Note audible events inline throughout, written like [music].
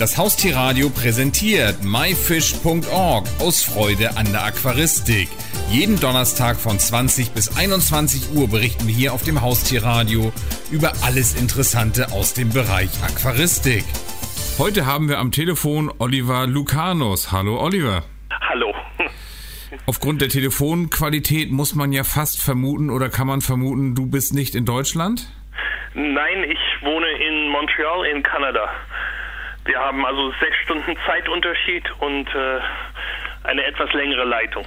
Das Haustierradio präsentiert myfish.org aus Freude an der Aquaristik. Jeden Donnerstag von 20 bis 21 Uhr berichten wir hier auf dem Haustierradio über alles Interessante aus dem Bereich Aquaristik. Heute haben wir am Telefon Oliver Lucanus. Hallo Oliver. Hallo. Aufgrund der Telefonqualität muss man ja fast vermuten oder kann man vermuten, du bist nicht in Deutschland? Nein, ich wohne in Montreal in Kanada. Wir haben also sechs Stunden Zeitunterschied und äh, eine etwas längere Leitung.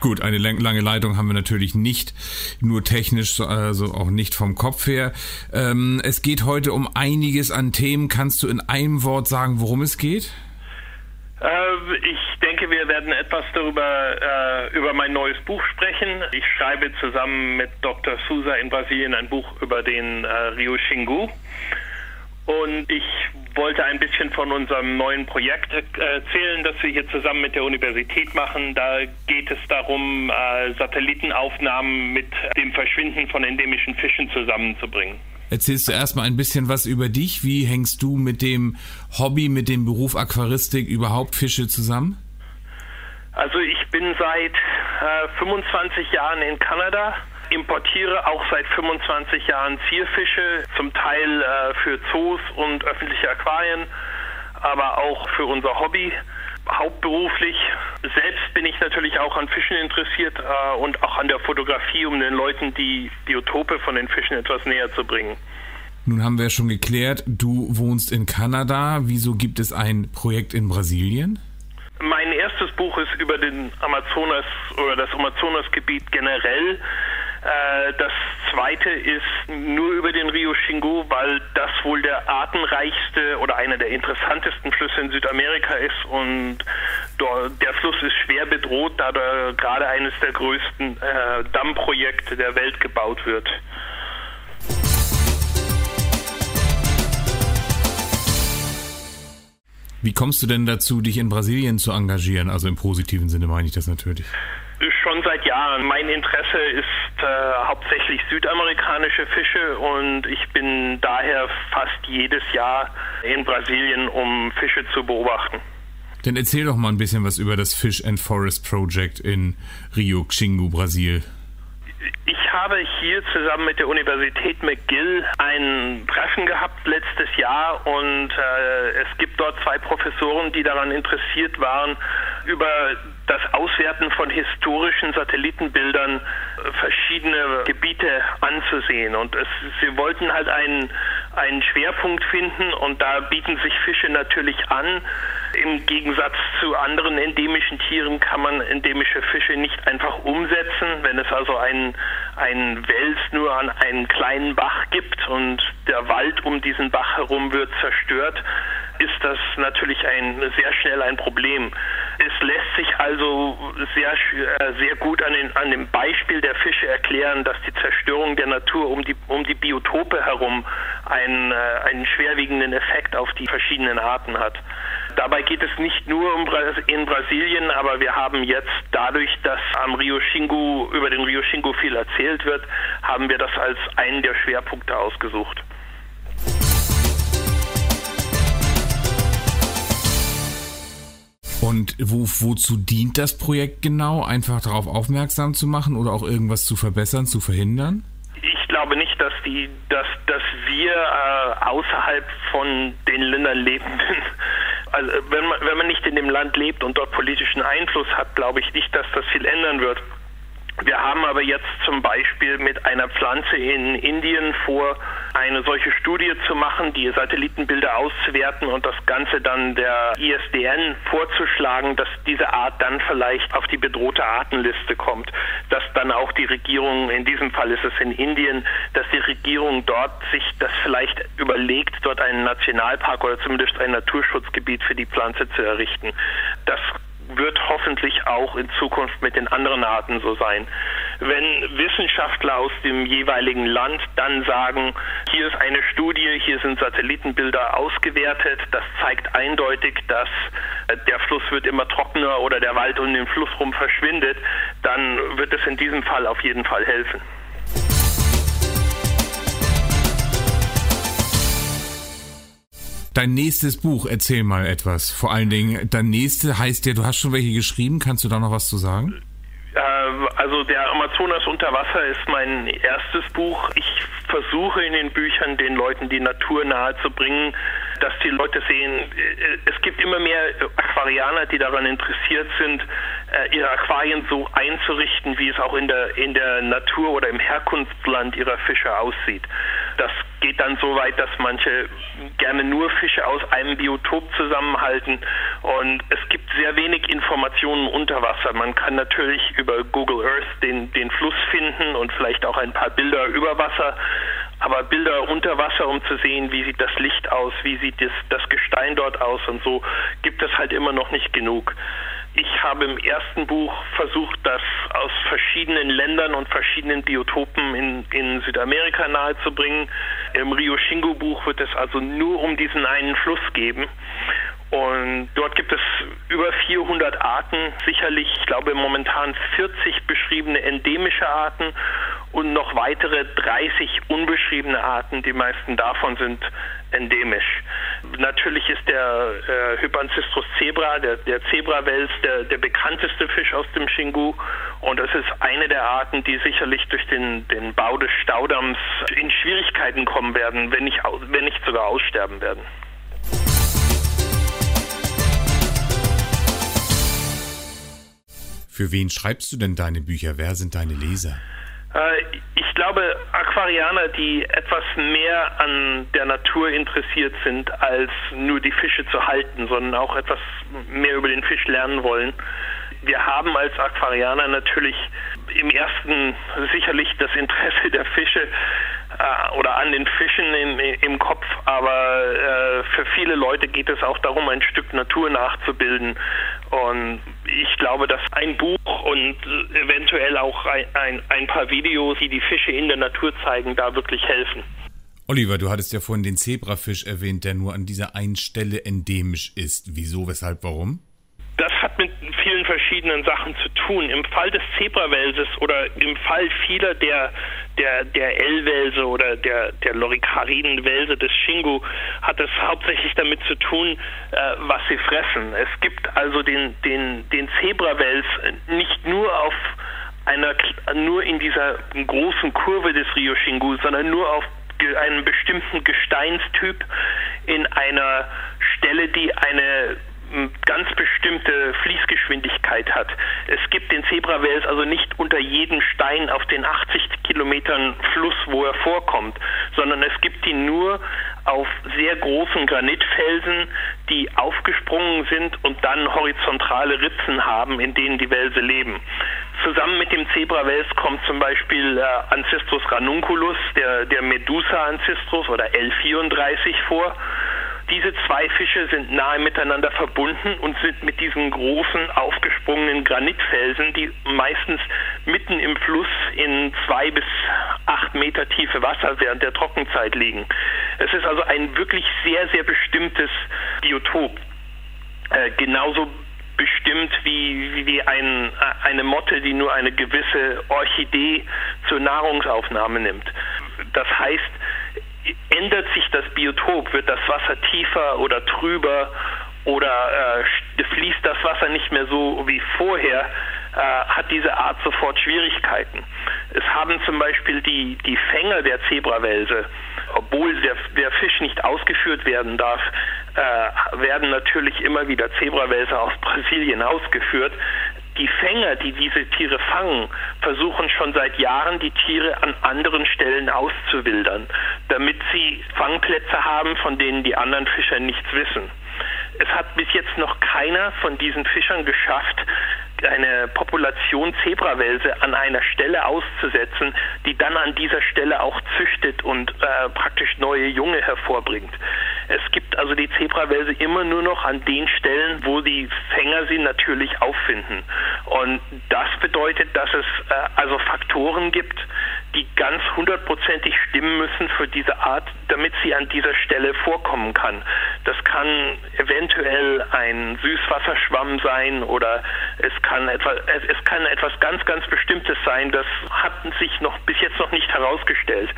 Gut, eine lange Leitung haben wir natürlich nicht, nur technisch, also auch nicht vom Kopf her. Ähm, es geht heute um einiges an Themen. Kannst du in einem Wort sagen, worum es geht? Äh, ich denke, wir werden etwas darüber äh, über mein neues Buch sprechen. Ich schreibe zusammen mit Dr. Sousa in Brasilien ein Buch über den äh, Rio Xingu. Und ich wollte ein bisschen von unserem neuen Projekt erzählen, das wir hier zusammen mit der Universität machen. Da geht es darum, äh, Satellitenaufnahmen mit dem Verschwinden von endemischen Fischen zusammenzubringen. Erzählst du erstmal ein bisschen was über dich? Wie hängst du mit dem Hobby, mit dem Beruf Aquaristik überhaupt Fische zusammen? Also ich bin seit äh, 25 Jahren in Kanada importiere auch seit 25 Jahren Zierfische, zum Teil äh, für Zoos und öffentliche Aquarien, aber auch für unser Hobby. Hauptberuflich selbst bin ich natürlich auch an Fischen interessiert äh, und auch an der Fotografie, um den Leuten die Biotope von den Fischen etwas näher zu bringen. Nun haben wir schon geklärt, du wohnst in Kanada. Wieso gibt es ein Projekt in Brasilien? Mein erstes Buch ist über den Amazonas oder das Amazonasgebiet generell. Äh, das zweite ist nur über den Rio Xingu, weil das wohl der artenreichste oder einer der interessantesten Flüsse in Südamerika ist und der Fluss ist schwer bedroht, da da gerade eines der größten äh, Dammprojekte der Welt gebaut wird. Wie kommst du denn dazu, dich in Brasilien zu engagieren? Also im positiven Sinne meine ich das natürlich. Schon seit Jahren. Mein Interesse ist äh, hauptsächlich südamerikanische Fische und ich bin daher fast jedes Jahr in Brasilien, um Fische zu beobachten. Dann erzähl doch mal ein bisschen was über das Fish and Forest Project in Rio Xingu, Brasil. Ich habe hier zusammen mit der Universität McGill ein Treffen gehabt letztes Jahr und äh, es gibt dort zwei Professoren, die daran interessiert waren, über das Auswerten von historischen Satellitenbildern äh, verschiedene Gebiete anzusehen. Und es, sie wollten halt einen, einen Schwerpunkt finden und da bieten sich Fische natürlich an. Im Gegensatz zu anderen endemischen Tieren kann man endemische Fische nicht einfach umsetzen. Wenn es also einen, einen Wels nur an einen kleinen Bach gibt und der Wald um diesen Bach herum wird zerstört, ist das natürlich ein, sehr schnell ein Problem. Lässt sich also sehr, äh, sehr gut an, den, an dem Beispiel der Fische erklären, dass die Zerstörung der Natur um die, um die Biotope herum einen, äh, einen schwerwiegenden Effekt auf die verschiedenen Arten hat. Dabei geht es nicht nur um in Brasilien, aber wir haben jetzt dadurch, dass am Rio Xingu über den Rio Xingu viel erzählt wird, haben wir das als einen der Schwerpunkte ausgesucht. Und wo, wozu dient das Projekt genau? Einfach darauf aufmerksam zu machen oder auch irgendwas zu verbessern, zu verhindern? Ich glaube nicht, dass die, dass, dass wir äh, außerhalb von den Ländern lebenden, [laughs] also wenn man, wenn man nicht in dem Land lebt und dort politischen Einfluss hat, glaube ich nicht, dass das viel ändern wird. Wir haben aber jetzt zum Beispiel mit einer Pflanze in Indien vor, eine solche Studie zu machen, die Satellitenbilder auszuwerten und das Ganze dann der ISDN vorzuschlagen, dass diese Art dann vielleicht auf die bedrohte Artenliste kommt, dass dann auch die Regierung, in diesem Fall ist es in Indien, dass die Regierung dort sich das vielleicht überlegt, dort einen Nationalpark oder zumindest ein Naturschutzgebiet für die Pflanze zu errichten. Das wird hoffentlich auch in Zukunft mit den anderen Arten so sein. Wenn Wissenschaftler aus dem jeweiligen Land dann sagen, hier ist eine Studie, hier sind Satellitenbilder ausgewertet, das zeigt eindeutig, dass äh, der Fluss wird immer trockener oder der Wald um den Fluss rum verschwindet, dann wird es in diesem Fall auf jeden Fall helfen. Dein nächstes Buch, erzähl mal etwas. Vor allen Dingen, dein nächste heißt ja, du hast schon welche geschrieben. Kannst du da noch was zu sagen? Also der Amazonas unter Wasser ist mein erstes Buch. Ich versuche in den Büchern den Leuten die Natur nahe zu bringen, dass die Leute sehen, es gibt immer mehr Aquarianer, die daran interessiert sind, äh, ihre Aquarien so einzurichten, wie es auch in der, in der Natur oder im Herkunftsland ihrer Fische aussieht. Das geht dann so weit, dass manche gerne nur Fische aus einem Biotop zusammenhalten und es gibt sehr wenig Informationen unter Wasser. Man kann natürlich über Google Earth den, den Fluss finden und vielleicht auch ein paar Bilder über Wasser, aber Bilder unter Wasser, um zu sehen, wie sieht das Licht aus, wie sieht das, das Gestein dort aus und so, gibt es halt immer noch nicht genug. Ich habe im ersten Buch versucht, das aus verschiedenen Ländern und verschiedenen Biotopen in, in Südamerika nahezubringen. Im Rio Shingo Buch wird es also nur um diesen einen Fluss geben. Und dort gibt es über 400 Arten, sicherlich, ich glaube, momentan 40 beschriebene endemische Arten und noch weitere 30 unbeschriebene Arten. Die meisten davon sind endemisch. Natürlich ist der äh, Hypancistrus zebra, der, der Zebrawels, der, der bekannteste Fisch aus dem Xingu. Und das ist eine der Arten, die sicherlich durch den, den Bau des Staudamms in Schwierigkeiten kommen werden, wenn nicht, wenn nicht sogar aussterben werden. Für wen schreibst du denn deine Bücher? Wer sind deine Leser? Äh, ich glaube, Aquarianer, die etwas mehr an der Natur interessiert sind, als nur die Fische zu halten, sondern auch etwas mehr über den Fisch lernen wollen. Wir haben als Aquarianer natürlich im ersten sicherlich das Interesse der Fische äh, oder an den Fischen im, im Kopf, aber äh, für viele Leute geht es auch darum, ein Stück Natur nachzubilden. Und ich glaube, dass ein Buch und eventuell auch ein, ein, ein paar Videos, die die Fische in der Natur zeigen, da wirklich helfen. Oliver, du hattest ja vorhin den Zebrafisch erwähnt, der nur an dieser einen Stelle endemisch ist. Wieso, weshalb, warum? Das hat mit vielen verschiedenen Sachen zu tun. Im Fall des Zebrawelses oder im Fall vieler der der der L-Welse oder der der Loricariden-Welse des Shingu hat es hauptsächlich damit zu tun, äh, was sie fressen. Es gibt also den den den Zebrawels nicht nur auf einer nur in dieser großen Kurve des Rio Shingu, sondern nur auf einen bestimmten Gesteinstyp in einer Stelle, die eine ganz bestimmte Fließgeschwindigkeit hat. Es gibt den Zebrawels also nicht unter jedem Stein auf den 80 Kilometern Fluss, wo er vorkommt, sondern es gibt ihn nur auf sehr großen Granitfelsen, die aufgesprungen sind und dann horizontale Ritzen haben, in denen die Welse leben. Zusammen mit dem Zebrawels kommt zum Beispiel äh, Ancistrus ranunculus, der, der Medusa Ancistrus oder L34 vor diese zwei Fische sind nahe miteinander verbunden und sind mit diesen großen aufgesprungenen Granitfelsen, die meistens mitten im Fluss in zwei bis acht Meter tiefe Wasser während der Trockenzeit liegen. Es ist also ein wirklich sehr, sehr bestimmtes Biotop. Äh, genauso bestimmt wie, wie ein, eine Motte, die nur eine gewisse Orchidee zur Nahrungsaufnahme nimmt. Das heißt, ändert sich das Biotop, wird das Wasser tiefer oder trüber? Oder äh, fließt das Wasser nicht mehr so wie vorher, äh, hat diese Art sofort Schwierigkeiten. Es haben zum Beispiel die, die Fänger der Zebrawelse, obwohl der, der Fisch nicht ausgeführt werden darf, äh, werden natürlich immer wieder Zebrawälse aus Brasilien ausgeführt die Fänger, die diese Tiere fangen, versuchen schon seit Jahren, die Tiere an anderen Stellen auszuwildern, damit sie Fangplätze haben, von denen die anderen Fischer nichts wissen. Es hat bis jetzt noch keiner von diesen Fischern geschafft, eine Population Zebrawelse an einer Stelle auszusetzen, die dann an dieser Stelle auch züchtet und äh, praktisch neue Junge hervorbringt. Es gibt also die Zebrawelse immer nur noch an den Stellen, wo die Fänger sie natürlich auffinden. Und das bedeutet, dass es äh, also Faktoren gibt, die ganz hundertprozentig stimmen müssen für diese Art, damit sie an dieser Stelle vorkommen kann. Das kann eventuell ein Süßwasserschwamm sein oder es kann etwas, es kann etwas ganz, ganz Bestimmtes sein. Das hat sich noch bis jetzt noch nicht herausgestellt.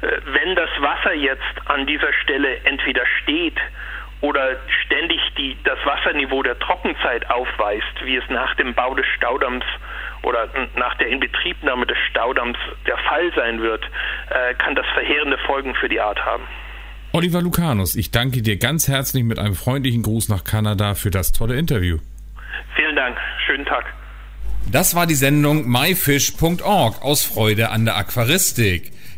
Wenn das Wasser jetzt an dieser Stelle entweder steht oder ständig die, das Wasserniveau der Trockenzeit aufweist, wie es nach dem Bau des Staudamms oder nach der Inbetriebnahme des Staudamms der Fall sein wird, äh, kann das verheerende Folgen für die Art haben. Oliver Lucanus, ich danke dir ganz herzlich mit einem freundlichen Gruß nach Kanada für das tolle Interview. Vielen Dank. Schönen Tag. Das war die Sendung myfish.org aus Freude an der Aquaristik.